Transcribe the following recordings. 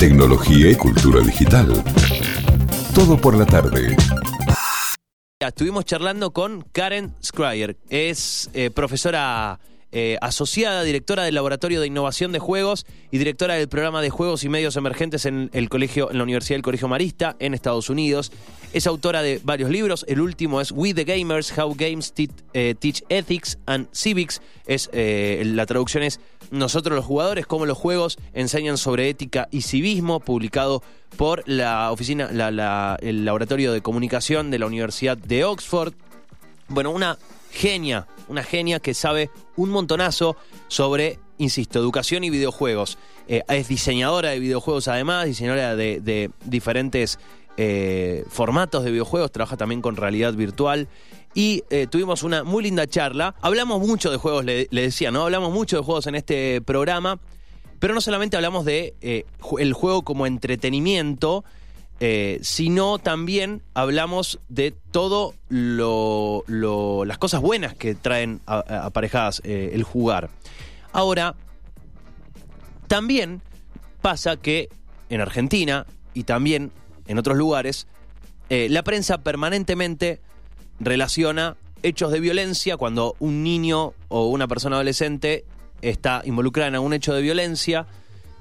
tecnología y cultura digital. Todo por la tarde. Estuvimos charlando con Karen Scryer, es eh, profesora eh, asociada, directora del Laboratorio de Innovación de Juegos y directora del programa de Juegos y Medios Emergentes en el colegio, en la Universidad del Colegio Marista en Estados Unidos. Es autora de varios libros. El último es We the Gamers: How Games eh, Teach Ethics and Civics. Es eh, la traducción es Nosotros los jugadores, cómo los juegos enseñan sobre ética y civismo, publicado por la oficina, el Laboratorio de Comunicación de la Universidad de Oxford. Bueno, una genia, una genia que sabe un montonazo sobre, insisto, educación y videojuegos. Eh, es diseñadora de videojuegos además, diseñadora de, diferentes eh, formatos de videojuegos, trabaja también con realidad virtual. Y eh, tuvimos una muy linda charla. Hablamos mucho de juegos, le, decía, ¿no? Hablamos mucho de juegos en este programa. Pero no solamente hablamos de el juego como entretenimiento, eh, sino también hablamos de todo lo, las cosas buenas que traen aparejadas eh, el jugar. Ahora, también pasa que en Argentina y también en otros lugares, eh, la prensa permanentemente relaciona hechos de violencia cuando un niño o una persona adolescente está involucrada en algún hecho de violencia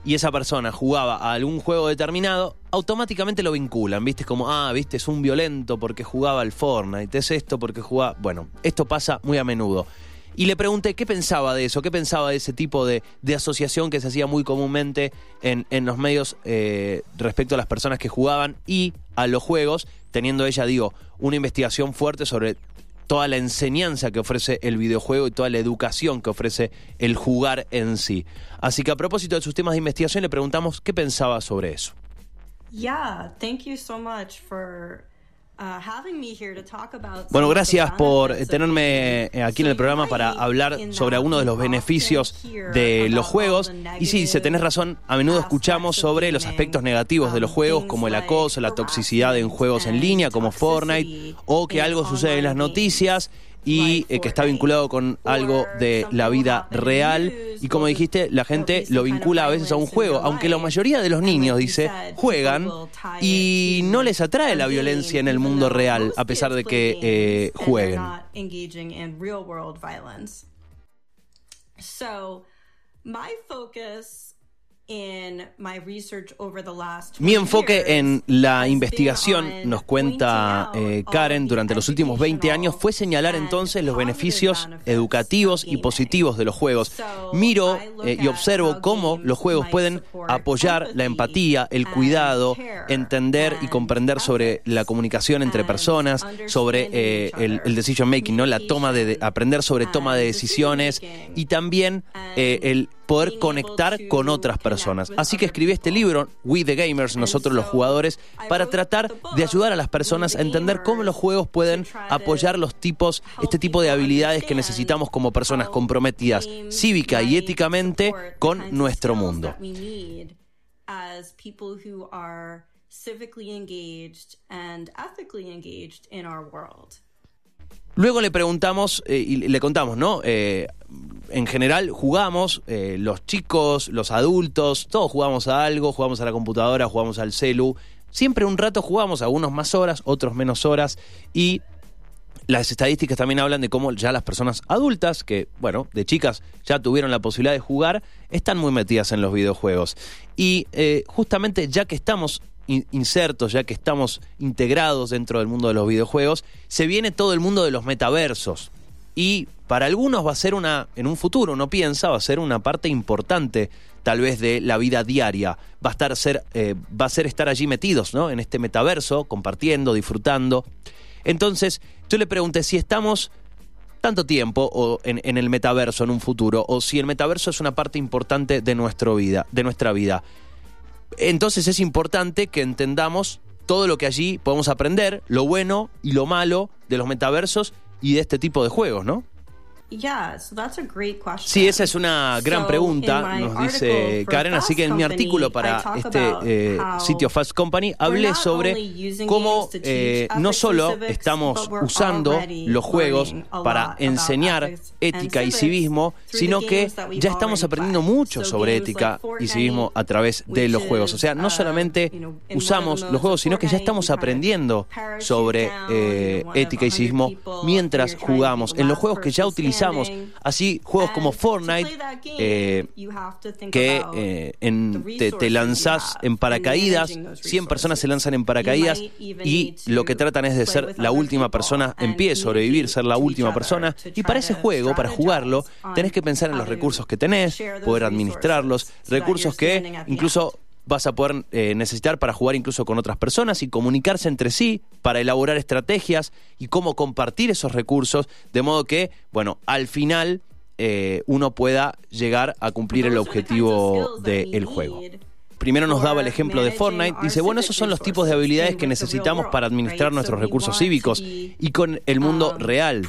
y esa persona jugaba a algún juego determinado, automáticamente lo vinculan, ¿viste? Como, ah, ¿viste? Es un violento porque jugaba al Fortnite, es esto porque jugaba... Bueno, esto pasa muy a menudo. Y le pregunté qué pensaba de eso, qué pensaba de ese tipo de, asociación que se hacía muy comúnmente en, los medios eh, respecto a las personas que jugaban y a los juegos, teniendo ella, digo, una investigación fuerte sobre toda la enseñanza que ofrece el videojuego y toda la educación que ofrece el jugar en sí. Así que a propósito de sus temas de investigación le preguntamos qué pensaba sobre eso. Bueno, gracias por tenerme aquí en el programa para hablar sobre algunos de los beneficios de los juegos. Y sí, dice, tenés razón, a menudo escuchamos sobre los aspectos negativos de los um, juegos, como el acoso, la toxicidad en juegos en línea, como Fortnite, o que algo sucede en las noticias y eh, que está vinculado con algo de la vida real. Y como dijiste, la gente lo vincula a veces a un juego, aunque la mayoría de los niños, dice, juegan y no les atrae la violencia en el mundo real, a pesar de que eh, jueguen. So, my focus mi enfoque en la investigación, nos cuenta eh, Karen, durante los últimos 20 años fue señalar entonces los beneficios educativos y positivos de los juegos. Miro eh, y observo cómo los juegos pueden apoyar la empatía, el cuidado, entender y comprender sobre la comunicación entre personas, sobre eh, el, decision making, ¿no? la toma de, aprender sobre toma de decisiones y también el poder conectar con otras personas. Así que escribí este libro, We the Gamers, nosotros los jugadores, para tratar de ayudar a las personas a entender cómo los juegos pueden apoyar los tipos, este tipo de habilidades que necesitamos como personas comprometidas cívica y éticamente con nuestro mundo. Luego le preguntamos eh, y le contamos, ¿no? Eh, en general jugamos, eh, los chicos, los adultos, todos jugamos a algo, jugamos a la computadora, jugamos al celu. Siempre un rato jugamos, algunos más horas, otros menos horas. Y las estadísticas también hablan de cómo ya las personas adultas, que, bueno, de chicas ya tuvieron la posibilidad de jugar, están muy metidas en los videojuegos. Y justamente ya que estamos insertos, ya que estamos integrados dentro del mundo de los videojuegos, se viene todo el mundo de los metaversos. Y para algunos va a ser una, en un futuro, uno piensa, va a ser una parte importante tal vez de la vida diaria. Va a, estar, ser, eh, va a ser estar allí metidos, ¿no? En este metaverso, compartiendo, disfrutando. Entonces, yo le pregunté si estamos tanto tiempo o en, el metaverso en un futuro, o si el metaverso es una parte importante de, nuestra vida, de nuestra vida. Entonces es importante que entendamos todo lo que allí podemos aprender, lo bueno y lo malo de los metaversos y de este tipo de juegos, ¿no? Sí, esa es una gran pregunta, nos dice Karen, así que en mi artículo para este eh, sitio Fast Company hablé sobre cómo eh, no solo estamos usando los juegos para enseñar ética y civismo, sino que ya estamos aprendiendo mucho So sobre ética y civismo a través de los juegos. O sea, no uh, solamente usamos los juegos, sino que ya estamos aprendiendo sobre eh, ética y 100 civismo mientras jugamos en los juegos que ya utilizamos. Así, juegos como Fortnite, eh, que eh, en, te, te lanzás en paracaídas, managing those 100 personas se lanzan en paracaídas y lo que tratan es de ser la última persona en pie, sobrevivir, ser la última persona. Y para ese juego, para jugarlo, tenés que pensar en los recursos que tenés, poder administrarlos, recursos que incluso. Vas a poder eh, necesitar para jugar incluso con otras personas y comunicarse entre sí para elaborar estrategias y cómo compartir esos recursos, de modo que, bueno, al final eh, uno pueda llegar a cumplir el objetivo del juego. Primero nos daba el ejemplo de Fortnite. Dice, bueno, esos son los tipos de habilidades que necesitamos para administrar nuestros recursos cívicos y con el mundo um, real.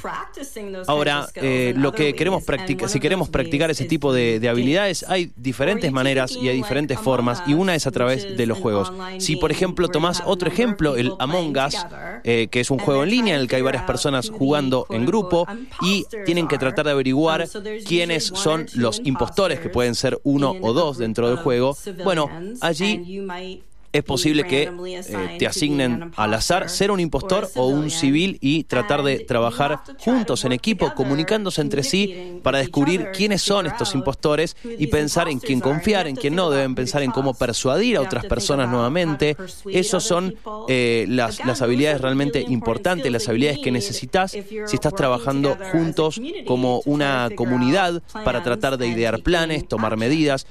Ahora, eh, lo que queremos practicar, si queremos practicar ese tipo de, habilidades, hay diferentes maneras y hay diferentes formas, y una es a través de los juegos. Si, por ejemplo, tomás otro ejemplo, el Among Us, eh, que es un juego en línea en el que hay varias personas jugando en grupo y tienen que tratar de averiguar Um, quiénes son los impostores, que pueden ser uno o dos dentro del juego. Bueno, allí es posible que eh, te asignen al azar ser un impostor o un civil y tratar de trabajar juntos en equipo, comunicándose entre sí para descubrir quiénes son estos impostores y pensar en quién confiar, en quién no. Deben pensar en cómo persuadir a otras personas nuevamente. other son eh, las, las habilidades realmente importantes, las habilidades que necesitas si estás trabajando juntos como una comunidad para tratar de idear planes, tomar medidas.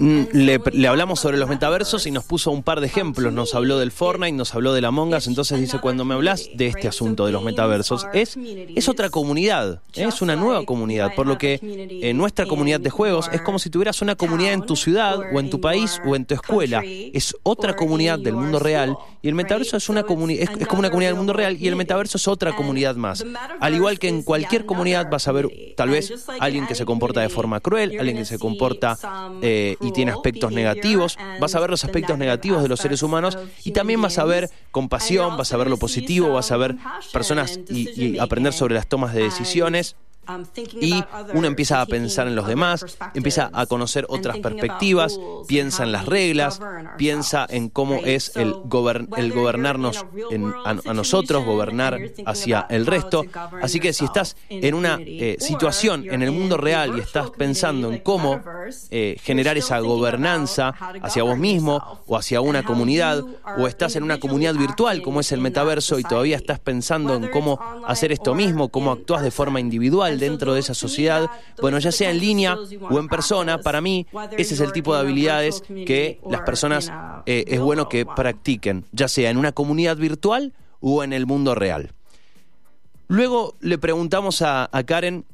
Mm, Le, hablamos sobre los metaversos y nos puso un par de ejemplos. Nos habló del Fortnite, nos habló del Among Us. Entonces dice, cuando me hablas de este asunto de los metaversos, es, es otra comunidad, ¿eh? es una nueva comunidad. Por lo que en nuestra comunidad de juegos es como si tuvieras una comunidad en tu ciudad o en tu país o en tu escuela. Es otra comunidad del mundo real y el metaverso es, una comuni- es, es como una comunidad del mundo real y el metaverso es otra comunidad más. Al igual que en cualquier comunidad vas a ver tal vez alguien que se comporta de forma cruel, alguien que se comporta eh, tiene aspectos negativos, vas a ver los aspectos negativos de los seres humanos y también vas a ver compasión, vas a ver lo positivo, vas a ver personas y, y aprender sobre las tomas de decisiones. Y uno empieza a pensar en los demás, empieza a conocer otras perspectivas, piensa en las reglas, piensa en cómo es el, gober- el gobernarnos en- a, a nosotros, gobernar hacia el resto. Así que si estás en una eh, situación en el mundo real y estás pensando en cómo eh, generar esa gobernanza hacia vos mismo o hacia una comunidad, o estás en una comunidad virtual como es el metaverso y todavía estás pensando en cómo hacer esto mismo, cómo actúas de forma individual dentro de esa sociedad, bueno, ya sea en línea o en persona, para mí ese es el tipo de habilidades que las personas eh, es bueno que practiquen, ya sea en una comunidad virtual o en el mundo real. Luego le preguntamos a, Karen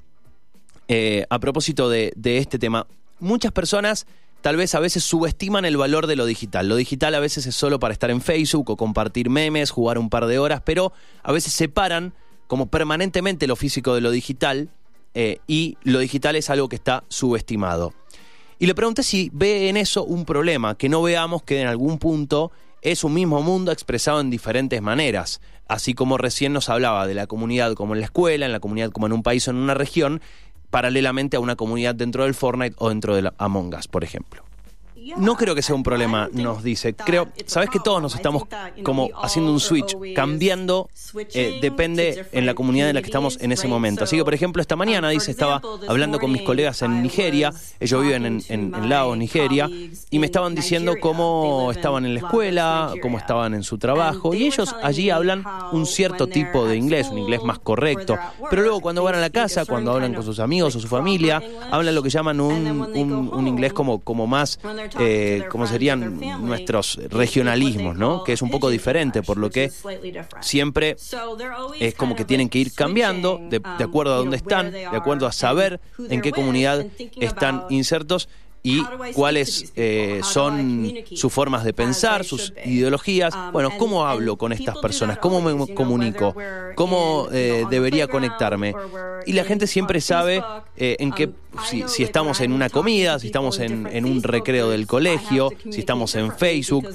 eh, a propósito de, de este tema. Muchas personas tal vez a veces subestiman el valor de lo digital. Lo digital a veces es solo para estar en Facebook o compartir memes, jugar un par de horas, pero a veces separan como permanentemente lo físico de lo digital eh, y lo digital es algo que está subestimado. Y le pregunté si ve en eso un problema, que no veamos que en algún punto es un mismo mundo expresado en diferentes maneras, así como recién nos hablaba de la comunidad como en la escuela, en la comunidad como en un país o en una región, paralelamente a una comunidad dentro del Fortnite o dentro del Among Us, por ejemplo. No creo que sea un problema, nos dice. Creo, sabes que todos nos estamos como haciendo un switch, cambiando, eh, depende en la comunidad en la que estamos en ese momento. Así que, por ejemplo, esta mañana, dice, estaba hablando con mis colegas en Nigeria, ellos viven en, en, en Laos, Nigeria, y me estaban diciendo cómo estaban en la escuela, cómo estaban en su trabajo, y ellos allí hablan un cierto tipo de inglés, un inglés más correcto, pero luego cuando van a la casa, cuando hablan con sus amigos o su familia, hablan lo que llaman un, un, un inglés como, como más eh, como serían nuestros regionalismos, ¿no? Que es un poco diferente, por lo que siempre es como que tienen que ir cambiando de, de acuerdo a dónde están, de acuerdo a saber en qué comunidad están insertos y cuáles eh, son sus formas de pensar, sus ideologías. Bueno, ¿cómo hablo con estas personas? ¿Cómo me comunico? ¿Cómo eh, debería conectarme? Y la gente siempre sabe eh, en qué, si, estamos en una comida, si estamos en, un recreo del colegio, si estamos en Facebook.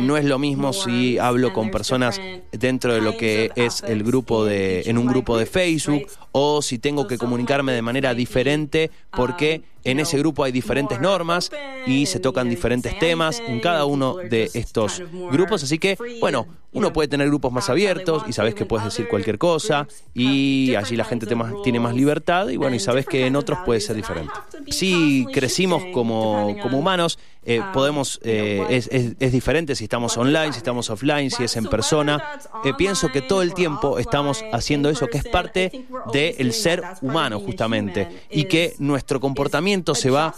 no es lo mismo si hablo con personas dentro de lo que es el grupo de, en un grupo de Facebook o si tengo que comunicarme de manera diferente porque en ese grupo hay diferentes normas y se tocan diferentes temas en cada uno de estos grupos. Así que, bueno, uno puede tener grupos más abiertos y sabes que puedes decir cualquier cosa y allí la gente tiene más libertad y bueno, y sabes que en otros puede ser diferente. Si crecimos como, humanos, eh, podemos, eh, es, diferente si estamos online, si estamos offline, si es en persona. Eh, pienso que todo el tiempo estamos haciendo eso, que es parte del ser humano justamente, y que nuestro comportamiento se va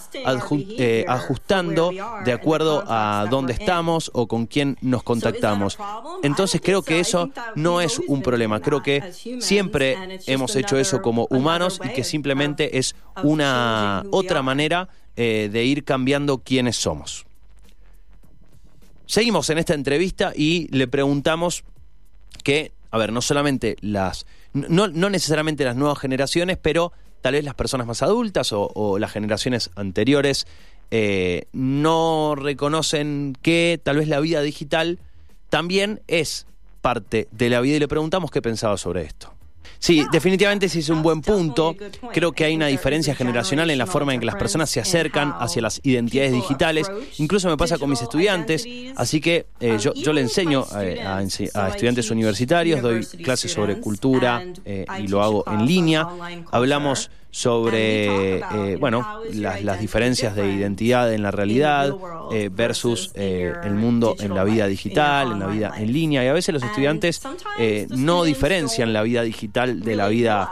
ajustando de acuerdo a dónde estamos o con quién nos contactamos. Entonces creo que eso no es un problema, creo que siempre hemos hecho eso como humanos y que simplemente es una otra manera eh, de ir cambiando quiénes somos. Seguimos en esta entrevista y le preguntamos que, a ver, no solamente las, no, necesariamente las nuevas generaciones, pero tal vez las personas más adultas o, las generaciones anteriores eh, no reconocen que tal vez la vida digital también es parte de la vida y le preguntamos qué pensaba sobre esto. Sí, definitivamente ese es un buen punto. Creo que hay una diferencia generacional en la forma en que las personas se acercan hacia las identidades digitales. Incluso me pasa con mis estudiantes, así que eh, yo, yo, le enseño eh, a, estudiantes universitarios, doy clases sobre cultura eh, y lo hago en línea. Hablamos sobre eh, bueno las, diferencias de identidad en la realidad eh, versus eh, el mundo en la vida digital, en la vida en línea. Y a veces los estudiantes no diferencian la vida digital de la vida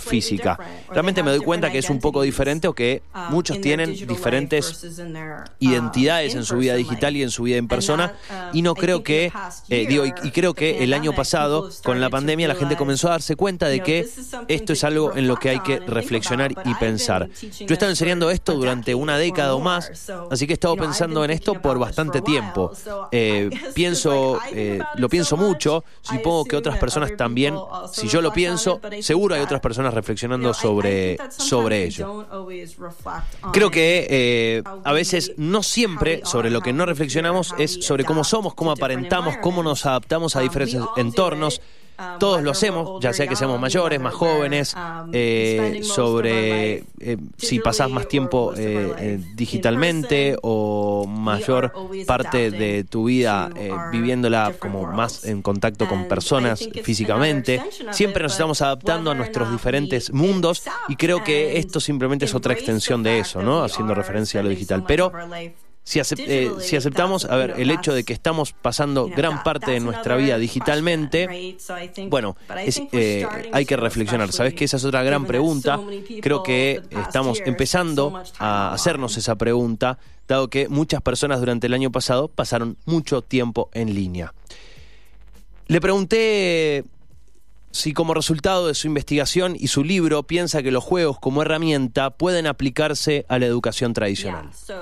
física. Realmente me doy cuenta que es un poco diferente o que um, muchos tienen diferentes uh, identidades en su vida digital y en su vida en persona. Um, y no creo que, digo, y creo que el año pasado, con la pandemia, la gente comenzó a darse cuenta de que esto es algo en lo que hay que reflexionar y pensar. Yo he estado enseñando esto durante una década o más, así que he estado pensando en esto por bastante tiempo. Eh, pienso, eh, lo pienso mucho, supongo que otras personas también, si yo lo pienso, seguro hay otras personas reflexionando sobre, sobre ello. Creo que eh, a veces no siempre sobre lo que no reflexionamos es sobre cómo somos, cómo aparentamos, cómo nos adaptamos a diferentes entornos. Um, Todos lo hacemos, ya sea que seamos mayores, más jóvenes, um, eh, sobre eh, si pasás más tiempo eh, digitalmente o mayor parte de tu vida viviéndola como más en contacto con personas físicamente. Siempre nos estamos adaptando a nuestros diferentes mundos y creo que esto simplemente es otra extensión de eso, ¿no? Haciendo referencia a lo digital. Pero si, eh, si, aceptamos, a ver, el hecho de que estamos pasando gran parte de nuestra vida digitalmente, bueno, eh, hay que reflexionar. Sabes que esa es otra gran pregunta. Creo que estamos empezando a hacernos esa pregunta, dado que muchas personas durante el año pasado pasaron mucho tiempo en línea. Le pregunté si como resultado de su investigación y su libro piensa que los juegos como herramienta pueden aplicarse a la educación tradicional. Sí,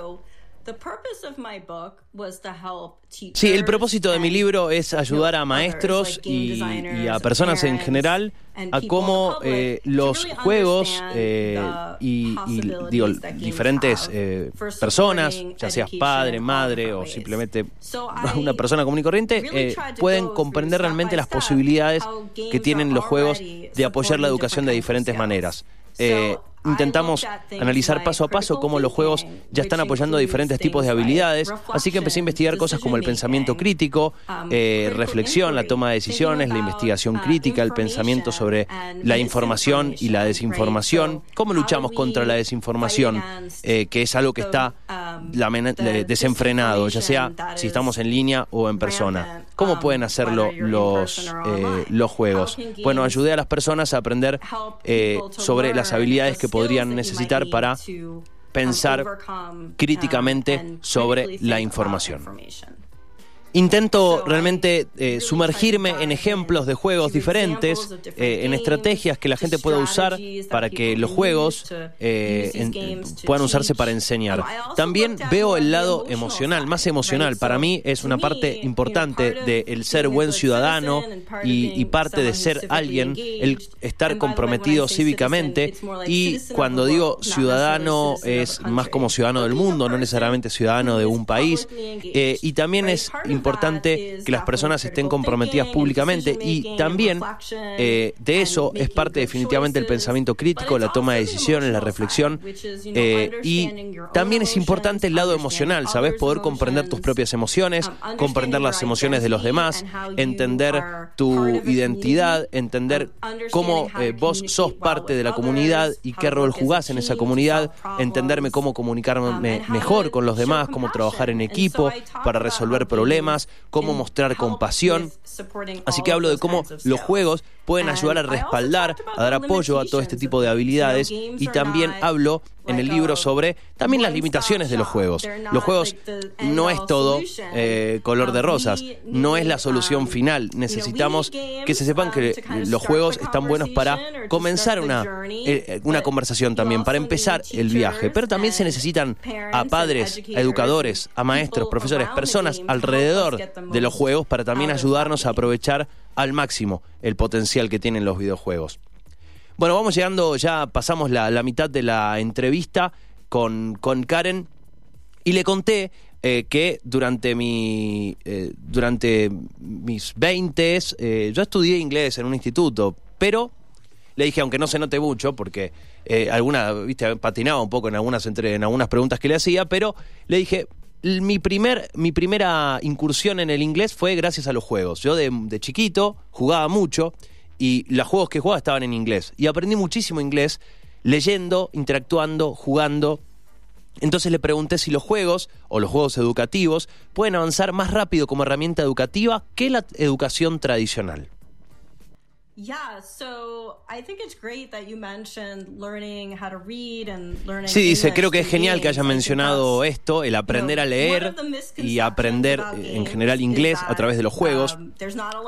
el propósito de mi libro es ayudar a maestros y, a personas en general a cómo eh, los juegos eh, y, digo, diferentes eh, personas, ya seas padre, madre o simplemente una persona común y corriente, pueden comprender realmente las posibilidades que tienen los juegos de apoyar la educación de diferentes maneras intentamos analizar paso a paso cómo los juegos ya están apoyando diferentes tipos de habilidades, así que empecé a investigar cosas como el pensamiento crítico, eh, reflexión, la toma de decisiones, la investigación crítica, el pensamiento sobre la información y la desinformación, cómo luchamos contra la desinformación, eh, que es algo que está desenfrenado, ya sea si estamos en línea o en persona. ¿Cómo pueden hacerlo los, eh, los juegos? Bueno, ayudé a las personas a aprender sobre las habilidades que podrían necesitar para pensar críticamente sobre la información. Intento realmente eh, sumergirme en ejemplos de juegos diferentes, eh, en estrategias que la gente pueda usar para que los juegos eh, en- puedan usarse para enseñar. También veo el lado emocional, más emocional. Para mí es una parte importante de el ser buen ciudadano y, y parte de ser alguien, el estar comprometido cívicamente. Y cuando digo ciudadano es más como ciudadano del mundo, no necesariamente ciudadano de un país. Y también es importante que las personas estén comprometidas públicamente y también eh, de eso es parte definitivamente el pensamiento crítico, la toma de decisiones, la reflexión eh, y también es importante el lado emocional, ¿sabes? Poder comprender tus propias emociones, comprender las emociones de los demás, entender tu identidad, entender cómo eh, vos sos parte de la comunidad y qué rol jugás en esa comunidad, entenderme cómo comunicarme mejor con los demás, cómo trabajar en equipo para resolver problemas, cómo mostrar compasión. Así que hablo de cómo los juegos pueden ayudar a respaldar, a dar apoyo a todo este tipo de habilidades y también hablo en el libro sobre también las limitaciones de los juegos. Los juegos no es todo eh, color de rosas, no es la solución final. Necesitamos que se sepan que los juegos están buenos para comenzar una, eh, una conversación también, para empezar el viaje, pero también se necesitan a padres, a educadores, a maestros, profesores, personas alrededor de los juegos para también ayudarnos a aprovechar al máximo el potencial que tienen los videojuegos. Bueno, vamos llegando, ya pasamos la, la mitad de la entrevista con, con Karen y le conté eh, que durante mi eh, durante mis 20 eh, yo estudié inglés en un instituto, pero le dije, aunque no se note mucho, porque eh, alguna, viste, patinaba un poco en algunas, entre, en algunas preguntas que le hacía, pero le dije, mi, primer, mi primera incursión en el inglés fue gracias a los juegos. Yo de, de chiquito jugaba mucho y los juegos que jugaba estaban en inglés. Y aprendí muchísimo inglés leyendo, interactuando, jugando. Entonces le pregunté si los juegos o los juegos educativos pueden avanzar más rápido como herramienta educativa que la educación tradicional. Sí, dice, creo que es genial que haya mencionado esto, el aprender a leer y aprender eh, en general inglés a través de los juegos.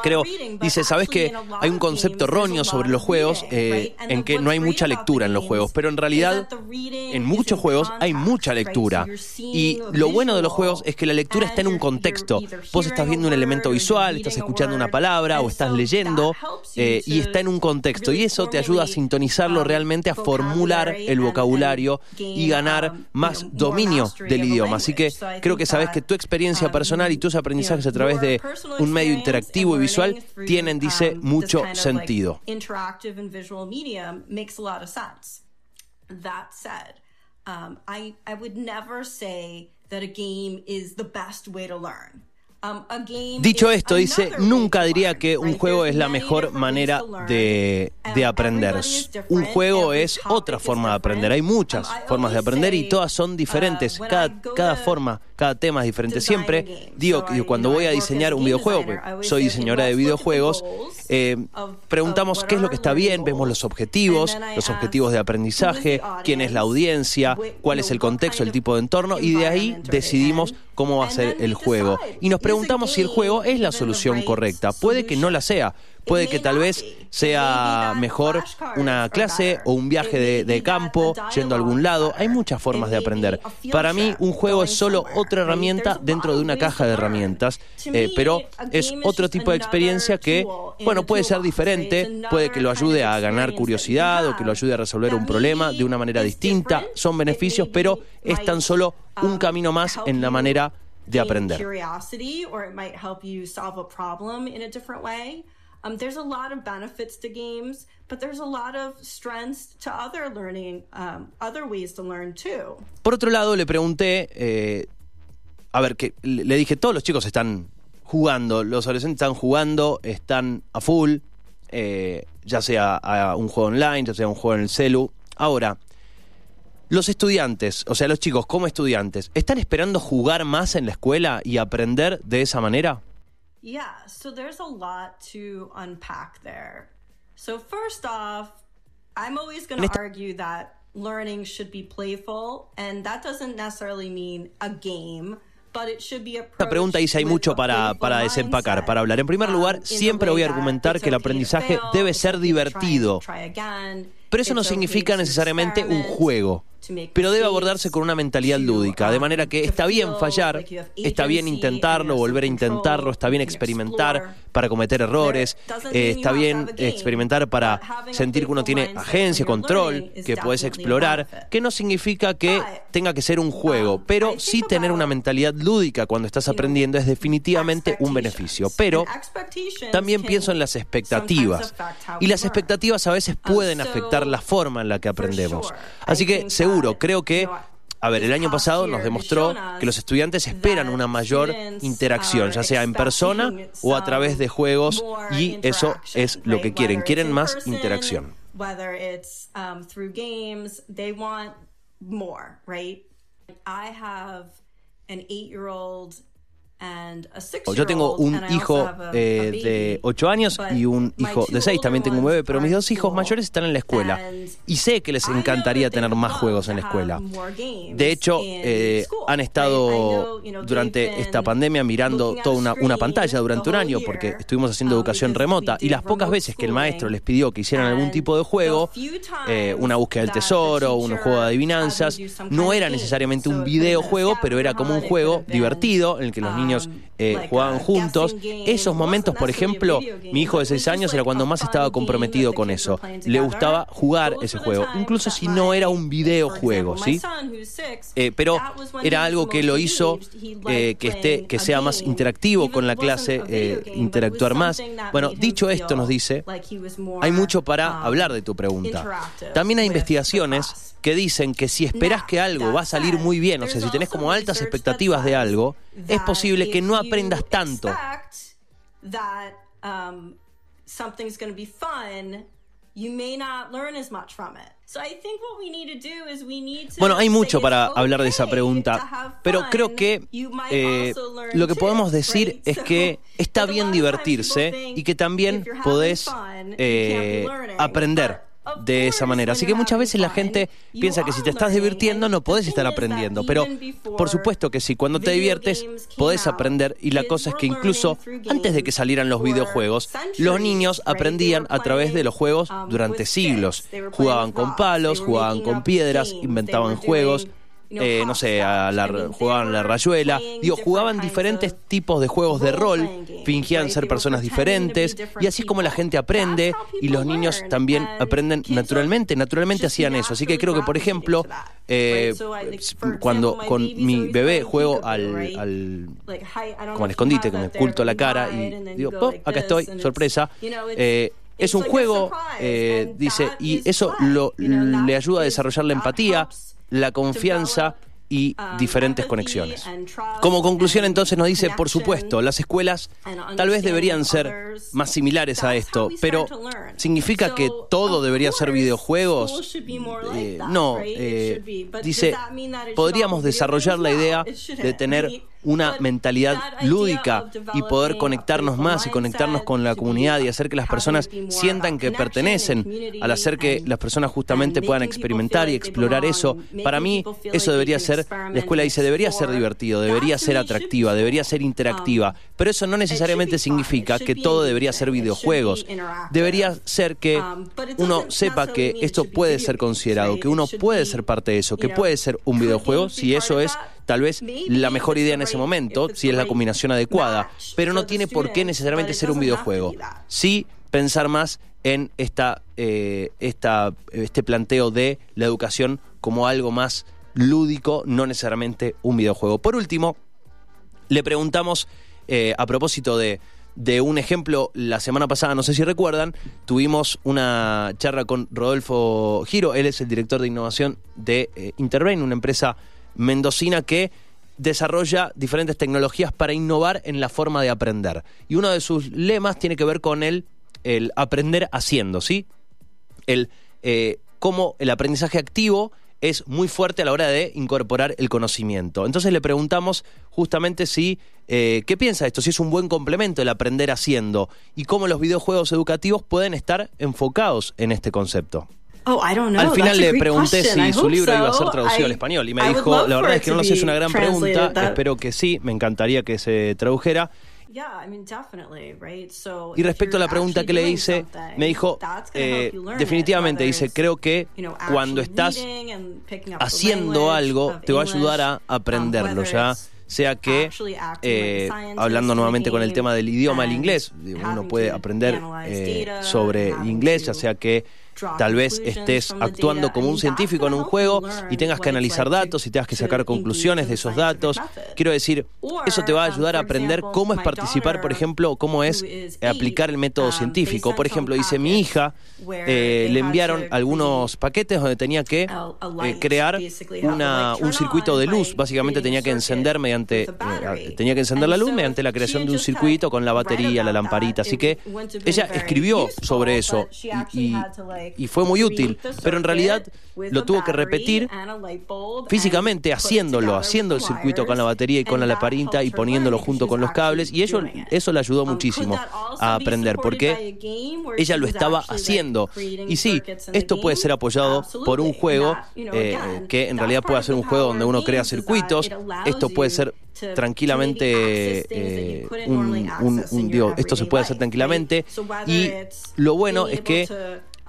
Creo, dice, sabes que hay un concepto erróneo sobre los juegos eh, en que no hay mucha lectura en los juegos, pero en realidad en muchos juegos hay mucha lectura. Y lo bueno de los juegos es que la lectura está en un contexto. Vos estás viendo un elemento visual, estás escuchando una palabra o estás leyendo eh, y está en un contexto. Y eso te ayuda a sintonizarlo realmente, a formular el vocabulario y ganar más dominio del idioma. Así que creo que sabes que tu experiencia personal y tus aprendizajes a través de un medio interactivo y visual tienen, dice, mucho sentido. Interactive and visual medium makes a lot of sense. That said, um, I I would never say that a game is the best way to learn. Dicho esto, dice, nunca diría que un juego es la mejor manera de, de aprender. Un juego es otra forma de aprender. Hay muchas Um, formas de aprender y todas son uh, diferentes. Cada, cada forma, cada tema es diferente. Siempre digo I- cuando voy a diseñar un videojuego, soy diseñadora de videojuegos, eh, preguntamos qué es lo que está bien, vemos los objetivos, los objetivos de aprendizaje, quién es la audiencia, cuál es el contexto, el tipo de entorno y de ahí decidimos? Cómo va a ser el juego. Y nos preguntamos si el juego es la solución correcta. Puede que no la sea. Puede que tal vez sea mejor una clase o un viaje de, de campo yendo a algún lado. Hay muchas formas de aprender. Para mí un juego es solo otra herramienta dentro de una caja de herramientas, eh, pero es otro tipo de experiencia que, bueno, puede ser diferente, puede que lo ayude a ganar curiosidad o que lo ayude a resolver un problema de una manera distinta. Son beneficios, pero es tan solo un camino más en la manera de aprender. Um, there's a lot of benefits to games, but there's a lot of strengths to other learning, um, other ways to learn too. Por otro lado, le pregunté, eh, a ver, que le dije, todos los chicos están jugando, los adolescentes están jugando, están a full, eh, ya sea a un juego online, ya sea un juego en el celu. Ahora, los estudiantes, o sea, los chicos como estudiantes, ¿están esperando jugar más en la escuela y aprender de esa manera? Yeah, so there's a lot to unpack there. So, first off, I'm always going to argue that learning should be playful, and that doesn't necessarily mean a game, Esta pregunta dice hay mucho para, para desempacar, para hablar. En primer lugar, siempre voy a argumentar que el aprendizaje debe ser divertido. Pero eso no significa necesariamente un juego pero debe abordarse con una mentalidad lúdica, de manera que está bien fallar, está bien intentarlo, volver a intentarlo, está bien experimentar para cometer errores, eh, está bien experimentar para sentir que uno tiene agencia, control, que puedes explorar, que no significa que tenga que ser un juego, pero sí tener una mentalidad lúdica cuando estás aprendiendo es definitivamente un beneficio. Pero también pienso en las expectativas, y las expectativas a veces pueden afectar la forma en la que aprendemos. Así que seguro Creo que a ver, el año pasado nos demostró que los estudiantes esperan una mayor interacción, ya sea en persona o a través de juegos, y eso es lo que quieren. Quieren más interacción. Yo tengo un hijo eh, de 8 años y un hijo de 6, también tengo un bebé, pero mis dos hijos mayores están en la escuela. Y sé que les encantaría tener más juegos en la escuela. De hecho, eh, han estado durante esta pandemia mirando toda una, una, pantalla durante un año porque estuvimos haciendo um, educación remota y las pocas veces que el maestro les pidió que hicieran algún tipo de juego, eh, una búsqueda del tesoro, un juego de adivinanzas, no era necesariamente un videojuego, pero era como un juego divertido en el que los niños niños eh, jugaban juntos. Esos momentos, por ejemplo, mi hijo de 6 años era cuando más estaba comprometido con eso. Le gustaba jugar ese juego, incluso si no era un videojuego, ¿sí? Eh, pero era algo que lo hizo eh, que esté, que sea más interactivo con la clase, interactuar más. Bueno, dicho esto, nos dice, hay mucho para hablar de tu pregunta. También hay investigaciones que dicen que si esperas que algo va a salir muy bien, o sea, si tenés como altas expectativas de algo, es posible que no aprendas tanto. Bueno, hay mucho para hablar de esa pregunta, pero creo que eh, lo que podemos decir es que está bien divertirse y que también podés eh, aprender de esa manera. Así que muchas veces la gente piensa que si te estás divirtiendo no podés estar aprendiendo, pero por supuesto que sí, cuando te diviertes podés aprender y la cosa es que incluso antes de que salieran los videojuegos, los niños aprendían a través de los juegos durante siglos. Jugaban con palos, jugaban con piedras, inventaban juegos eh, no sé, a la, jugaban la rayuela. Digo, jugaban diferentes tipos de juegos de rol, fingían ser personas diferentes, y así es como la gente aprende, y los niños también aprenden naturalmente, naturalmente hacían eso. Así que creo que, por ejemplo, eh, cuando con mi bebé juego al, como al escondite, que me oculto la cara y digo, oh, acá estoy, sorpresa. Eh, es un juego, dice, y eso lo, le ayuda a desarrollar la empatía, la confianza y um, diferentes conexiones. Como conclusión entonces nos dice, por supuesto, las escuelas tal vez deberían ser más similares a esto, pero ¿significa que todo debería ser videojuegos? Eh, no, eh, dice, podríamos desarrollar la idea de tener una mentalidad lúdica y poder conectarnos más y conectarnos con la comunidad y hacer que las personas sientan que pertenecen, al hacer que las personas justamente puedan experimentar y explorar eso. Para mí eso debería ser, la escuela dice, debería ser divertido, debería ser atractiva, debería ser interactiva, pero eso no necesariamente significa que todo debería ser videojuegos. Debería ser que uno sepa que esto puede ser considerado, que uno puede ser parte de eso, que puede ser un videojuego si eso es tal vez la mejor idea en ese momento, si es la combinación adecuada, pero no tiene por qué necesariamente ser un videojuego. Sí pensar más en esta, eh, esta, este planteo de la educación como algo más lúdico, no necesariamente un videojuego. Por último, le preguntamos eh, a propósito de, de un ejemplo, la semana pasada, no sé si recuerdan, tuvimos una charla con Rodolfo Giro, él es el director de innovación de eh, Interbrain, una empresa mendocina que desarrolla diferentes tecnologías para innovar en la forma de aprender. Y uno de sus lemas tiene que ver con el, el aprender haciendo, ¿sí? El eh, cómo el aprendizaje activo es muy fuerte a la hora de incorporar el conocimiento. Entonces le preguntamos justamente si, eh, ¿qué piensa esto? Si es un buen complemento el aprender haciendo y cómo los videojuegos educativos pueden estar enfocados en este concepto. Oh, I don't know. Al final le pregunté question. Si su libro iba a ser traducido al español y me dijo, la verdad es que no lo sé, es una gran pregunta. That- espero que sí, me encantaría que se tradujera. Y respecto a la pregunta que le hice, me dijo, eh, definitivamente, dice, creo que cuando estás haciendo algo, te va a ayudar a um, aprenderlo, ya sea que, eh, hablando nuevamente con el tema del idioma, el inglés, uno puede aprender eh, sobre inglés, ya sea que tal vez estés actuando como un científico en un juego y tengas que analizar datos y tengas que sacar conclusiones de esos datos. Quiero decir, eso te va a um, ayudar a aprender cómo es participar, por ejemplo, cómo es eh, aplicar el método um, científico. Por ejemplo, dice mi hija, eh, le enviaron algunos paquetes donde tenía que eh, crear una, un circuito de luz. Básicamente creating tenía que encender mediante, eh, tenía que encender la luz mediante la creación de un circuito con la batería, la lamparita. Así que ella escribió sobre eso y- y, y fue muy útil. Pero en realidad lo tuvo que repetir físicamente haciéndolo, haciendo el circuito con la batería y con la lamparita y poniéndolo junto con los cables y ello, eso le ayudó Um, muchísimo a aprender porque ella lo estaba haciendo. Y sí, esto puede ser apoyado por un juego eh, que en realidad puede ser un juego donde uno crea circuitos. Esto puede ser tranquilamente eh, un, un- digo, esto se puede hacer tranquilamente y lo bueno es que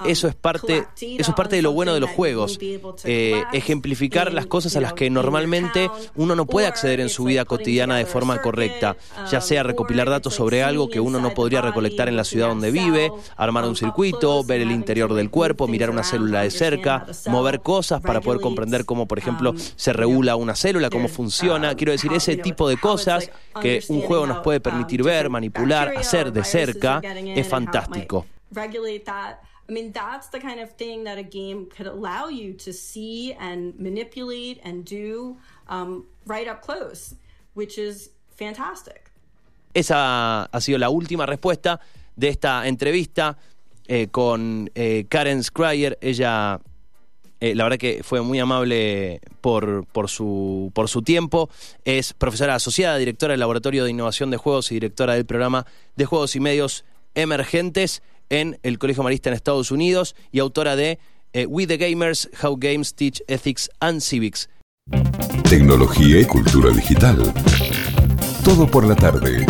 eso es parte eso es parte de lo bueno de los juegos. eh, ejemplificar las cosas you a las que normalmente uno no puede acceder en su vida cotidiana de forma correcta ya um, sea recopilar datos sobre algo que uno no podría recolectar en la ciudad donde vive armar um, un up circuito ver el interior del cuerpo mirar una célula de cerca mover cosas para poder comprender cómo por ejemplo um, se regula una célula cómo funciona. um, quiero decir ese tipo de cosas que un juego nos puede um, permitir ver manipular hacer de cerca es fantástico. I mean, that's the kind of thing that a game could allow you to see and manipulate and do right up close, which is fantastic. Esa ha sido la última respuesta de esta entrevista eh, con eh, Karen Scryer. Ella, eh, la verdad que fue muy amable por, por, su, por su tiempo. Es profesora asociada, directora del Laboratorio de Innovación de Juegos y directora del programa de Juegos y Medios Emergentes en el Colegio Marista en Estados Unidos y autora de eh, We the Gamers, How Games Teach Ethics and Civics. Tecnología y cultura digital. Todo por la tarde.